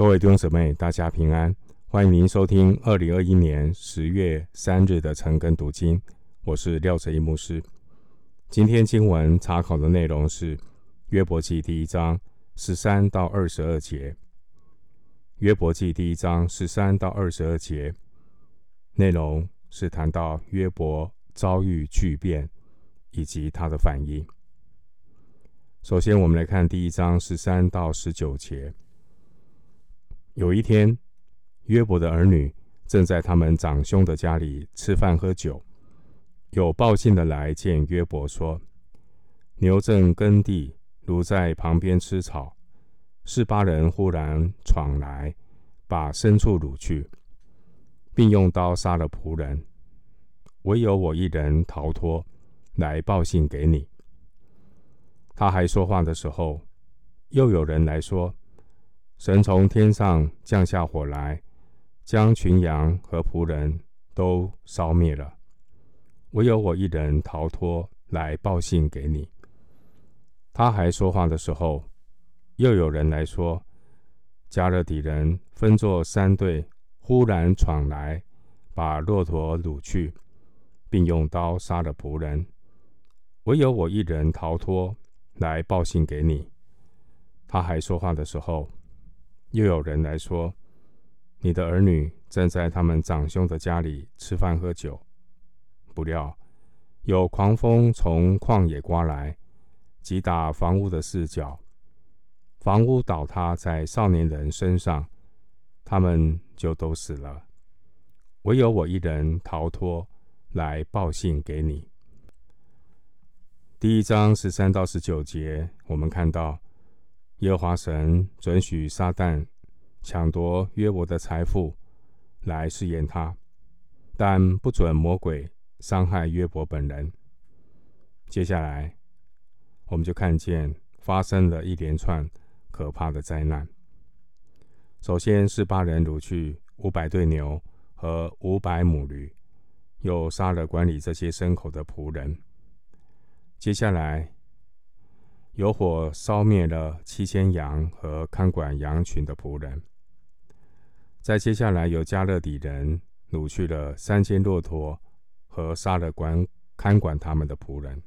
各位弟兄姊妹，大家平安！欢迎您收听二零二一年十月三日的晨更读经。我是廖哲一牧师。今天经文查考的内容是约伯记第一章十三到二十二节。约伯记第一章十三到二十二节内容是谈到约伯遭遇巨变以及他的反应。首先，我们来看第一章十三到十九节。有一天，约伯的儿女正在他们长兄的家里吃饭喝酒，有报信的来见约伯，说：“牛正耕地，如在旁边吃草，示巴人忽然闯来，把牲畜掳去，并用刀杀了仆人，唯有我一人逃脱，来报信给你。”他还说话的时候，又有人来说。神从天上降下火来，将群羊和仆人都烧灭了，唯有我一人逃脱来报信给你。他还说话的时候，又有人来说：迦勒底人分作三队，忽然闯来，把骆驼掳去，并用刀杀了仆人，唯有我一人逃脱来报信给你。他还说话的时候。又有人来说：“你的儿女正在他们长兄的家里吃饭喝酒，不料有狂风从旷野刮来，击打房屋的四角，房屋倒塌在少年人身上，他们就都死了。唯有我一人逃脱，来报信给你。”第一章十三到十九节，我们看到。耶和华神准许撒旦抢夺约伯的财富来试验他，但不准魔鬼伤害约伯本人。接下来，我们就看见发生了一连串可怕的灾难。首先，是八人掳去五百对牛和五百母驴，又杀了管理这些牲口的仆人。接下来，有火烧灭了七千羊和看管羊群的仆人。在接下来，有迦勒底人掳去了三千骆驼和杀了管看管他们的仆人。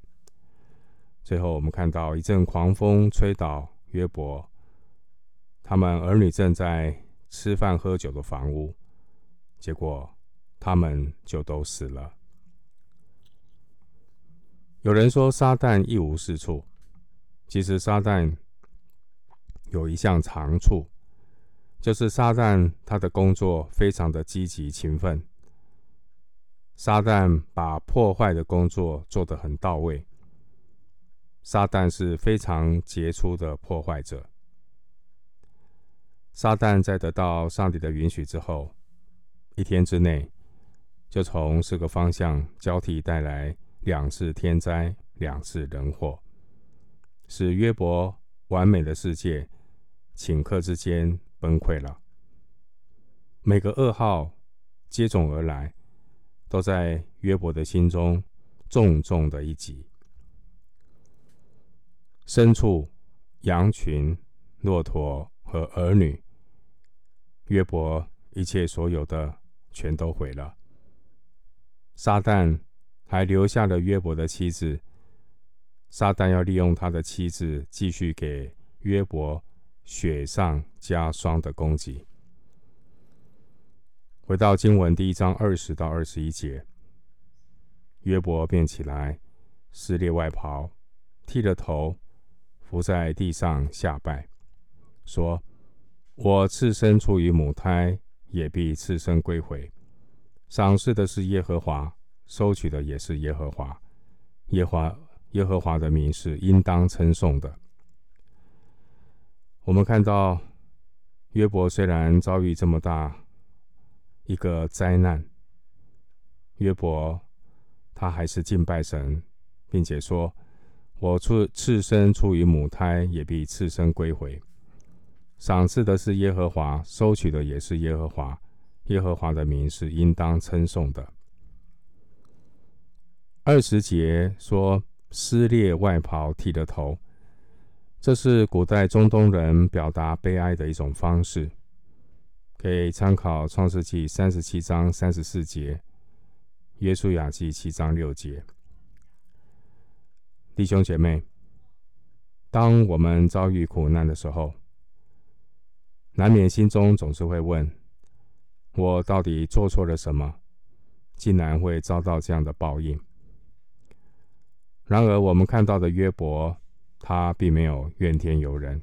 最后，我们看到一阵狂风吹倒约伯，他们儿女正在吃饭喝酒的房屋，结果他们就都死了。有人说，撒旦一无是处。其实撒旦有一项长处，就是撒旦他的工作非常的积极勤奋。撒旦把破坏的工作做得很到位。撒旦是非常杰出的破坏者。撒旦在得到上帝的允许之后，一天之内就从四个方向交替带来两次天灾，两次人祸。使约伯完美的世界顷刻之间崩溃了。每个噩耗接踵而来，都在约伯的心中重重的一击。牲畜、羊群、骆驼和儿女，约伯一切所有的全都毁了。撒旦还留下了约伯的妻子。撒旦要利用他的妻子，继续给约伯雪上加霜的攻击。回到经文第一章二十到二十一节，约伯便起来，撕裂外袍，剃了头，伏在地上下拜，说：“我次生出于母胎，也必次生归回。赏赐的是耶和华，收取的也是耶和华。耶和华。”耶和华的名是应当称颂的。我们看到约伯虽然遭遇这么大一个灾难，约伯他还是敬拜神，并且说：“我出次生出于母胎，也必次生归回。赏赐的是耶和华，收取的也是耶和华。耶和华的名是应当称颂的。”二十节说。撕裂外袍，剃了头，这是古代中东人表达悲哀的一种方式。可以参考创世纪三十七章三十四节，约书亚记七章六节。弟兄姐妹，当我们遭遇苦难的时候，难免心中总是会问：我到底做错了什么，竟然会遭到这样的报应？然而，我们看到的约伯，他并没有怨天尤人。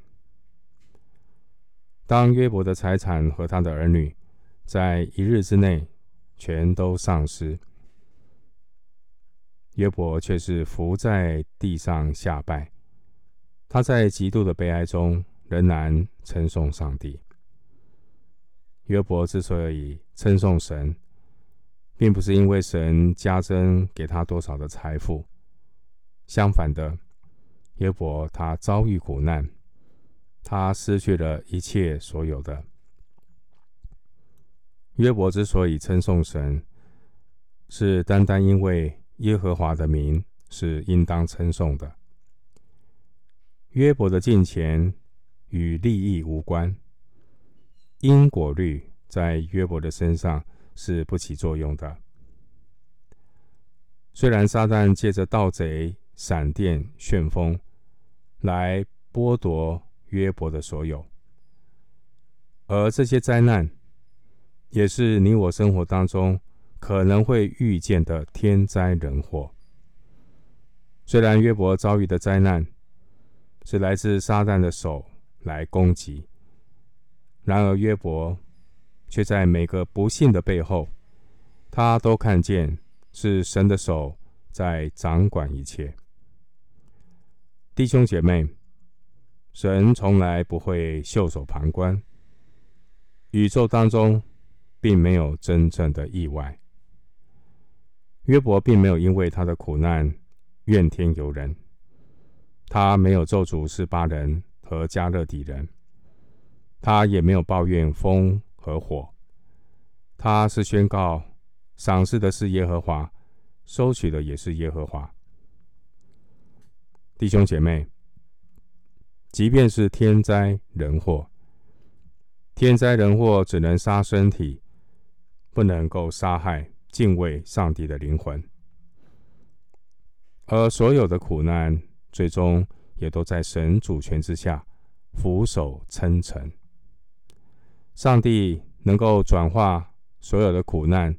当约伯的财产和他的儿女在一日之内全都丧失，约伯却是伏在地上下拜。他在极度的悲哀中仍然称颂上帝。约伯之所以称颂神，并不是因为神加增给他多少的财富，相反的，约伯他遭遇苦难。他失去了一切所有的。约伯之所以称颂神，是单单因为耶和华的名是应当称颂的。约伯的金钱与利益无关，因果律在约伯的身上是不起作用的。虽然撒旦借着盗贼、闪电、旋风来剥夺。约伯的所有，而这些灾难，也是你我生活当中可能会遇见的天灾人祸。虽然约伯遭遇的灾难是来自撒旦的手来攻击，然而约伯却在每个不幸的背后，他都看见是神的手在掌管一切。弟兄姐妹。神从来不会袖手旁观，宇宙当中并没有真正的意外。约伯并没有因为他的苦难怨天尤人，他没有咒诅示巴人和迦勒底人，他也没有抱怨风和火，他是宣告赏赐的是耶和华，收取的也是耶和华。弟兄姐妹。即便是天灾人祸，天灾人祸只能杀身体，不能够杀害敬畏上帝的灵魂。而所有的苦难，最终也都在神主权之下，俯首称臣。上帝能够转化所有的苦难，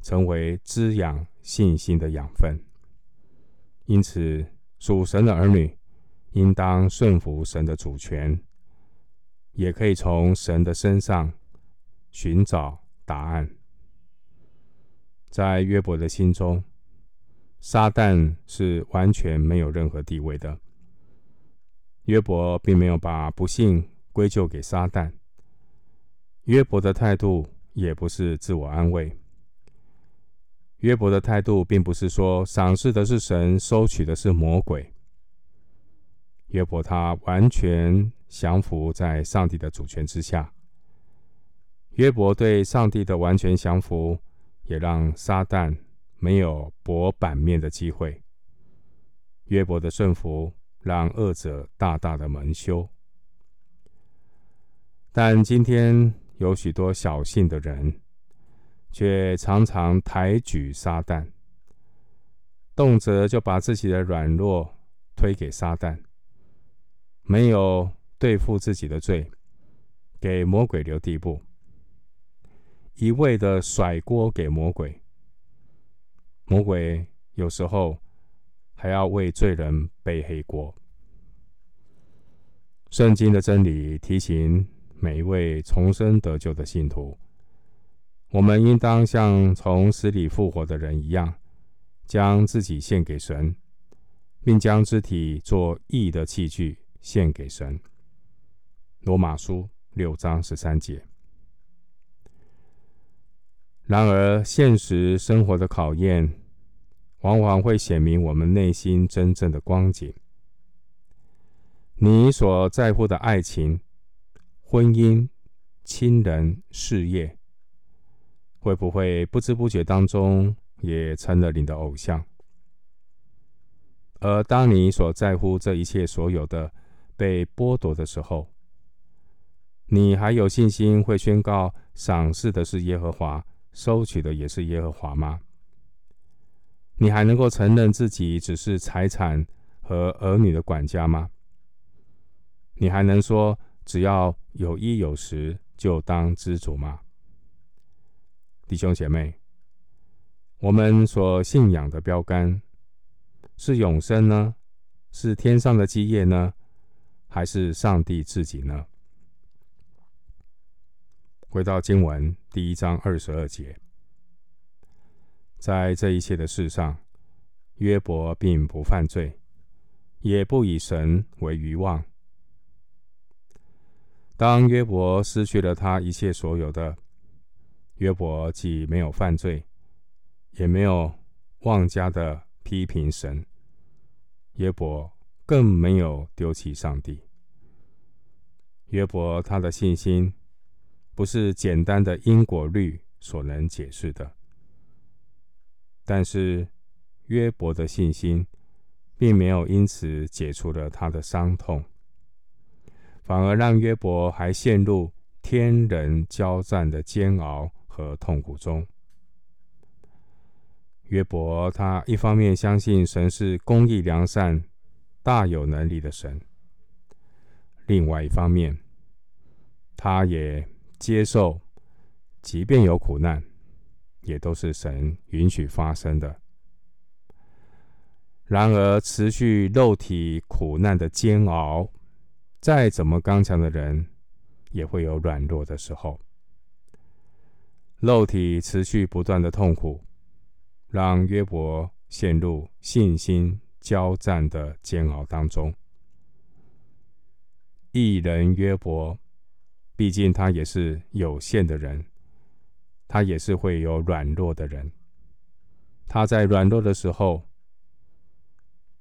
成为滋养信心的养分。因此，属神的儿女。应当顺服神的主权，也可以从神的身上寻找答案。在约伯的心中，撒旦是完全没有任何地位的。约伯并没有把不幸归咎给撒旦。约伯的态度也不是自我安慰。约伯的态度并不是说赏赐的是神，收取的是魔鬼。约伯他完全降服在上帝的主权之下。约伯对上帝的完全降服，也让撒旦没有博版面的机会。约伯的顺服，让恶者大大的蒙羞。但今天有许多小信的人，却常常抬举撒旦，动辄就把自己的软弱推给撒旦。没有对付自己的罪，给魔鬼留地步，一味的甩锅给魔鬼。魔鬼有时候还要为罪人背黑锅。圣经的真理提醒每一位重生得救的信徒，我们应当像从死里复活的人一样，将自己献给神，并将肢体做义的器具。献给神。罗马书六章十三节。然而，现实生活的考验，往往会显明我们内心真正的光景。你所在乎的爱情、婚姻、亲人、事业，会不会不知不觉当中也成了你的偶像？而当你所在乎这一切所有的，被剥夺的时候，你还有信心会宣告赏赐的是耶和华，收取的也是耶和华吗？你还能够承认自己只是财产和儿女的管家吗？你还能说只要有衣有食就当知足吗？弟兄姐妹，我们所信仰的标杆是永生呢？是天上的基业呢？还是上帝自己呢？回到经文第一章二十二节，在这一切的事上，约伯并不犯罪，也不以神为愚妄。当约伯失去了他一切所有的，约伯既没有犯罪，也没有妄加的批评神，约伯更没有丢弃上帝。约伯他的信心，不是简单的因果律所能解释的，但是约伯的信心，并没有因此解除了他的伤痛，反而让约伯还陷入天人交战的煎熬和痛苦中。约伯他一方面相信神是公义良善、大有能力的神，另外一方面，他也。接受，即便有苦难，也都是神允许发生的。然而，持续肉体苦难的煎熬，再怎么刚强的人，也会有软弱的时候。肉体持续不断的痛苦，让约伯陷入信心交战的煎熬当中。一人约伯。毕竟他也是有限的人，他也是会有软弱的人。他在软弱的时候，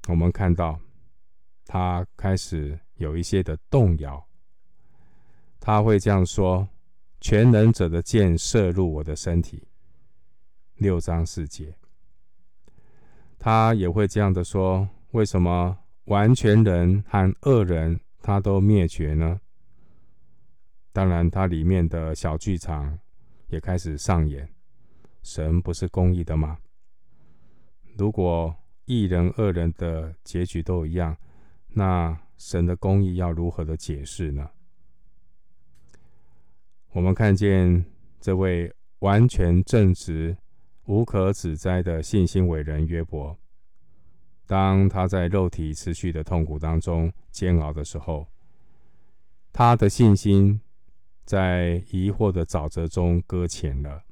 我们看到他开始有一些的动摇。他会这样说：“全能者的箭射入我的身体。”六章四节。他也会这样的说：“为什么完全人和恶人他都灭绝呢？”当然，它里面的小剧场也开始上演。神不是公义的吗？如果一人、恶人的结局都一样，那神的公义要如何的解释呢？我们看见这位完全正直、无可指摘的信心伟人约伯，当他在肉体持续的痛苦当中煎熬的时候，他的信心。在疑惑的沼泽中搁浅了。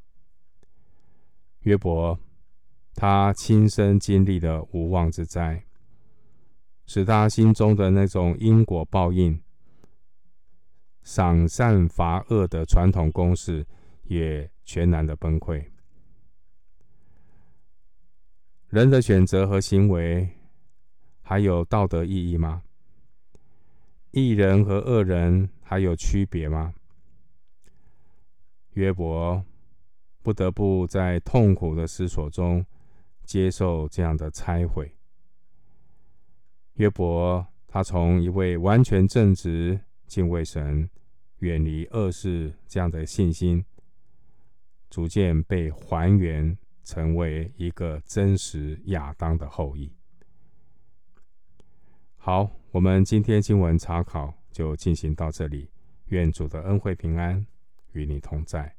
约伯，他亲身经历的无妄之灾，使他心中的那种因果报应、赏善罚恶的传统公式也全然的崩溃。人的选择和行为还有道德意义吗？义人和恶人还有区别吗？约伯不得不在痛苦的思索中接受这样的拆毁。约伯他从一位完全正直、敬畏神、远离恶事这样的信心，逐渐被还原成为一个真实亚当的后裔。好，我们今天经文查考就进行到这里。愿主的恩惠平安与你同在。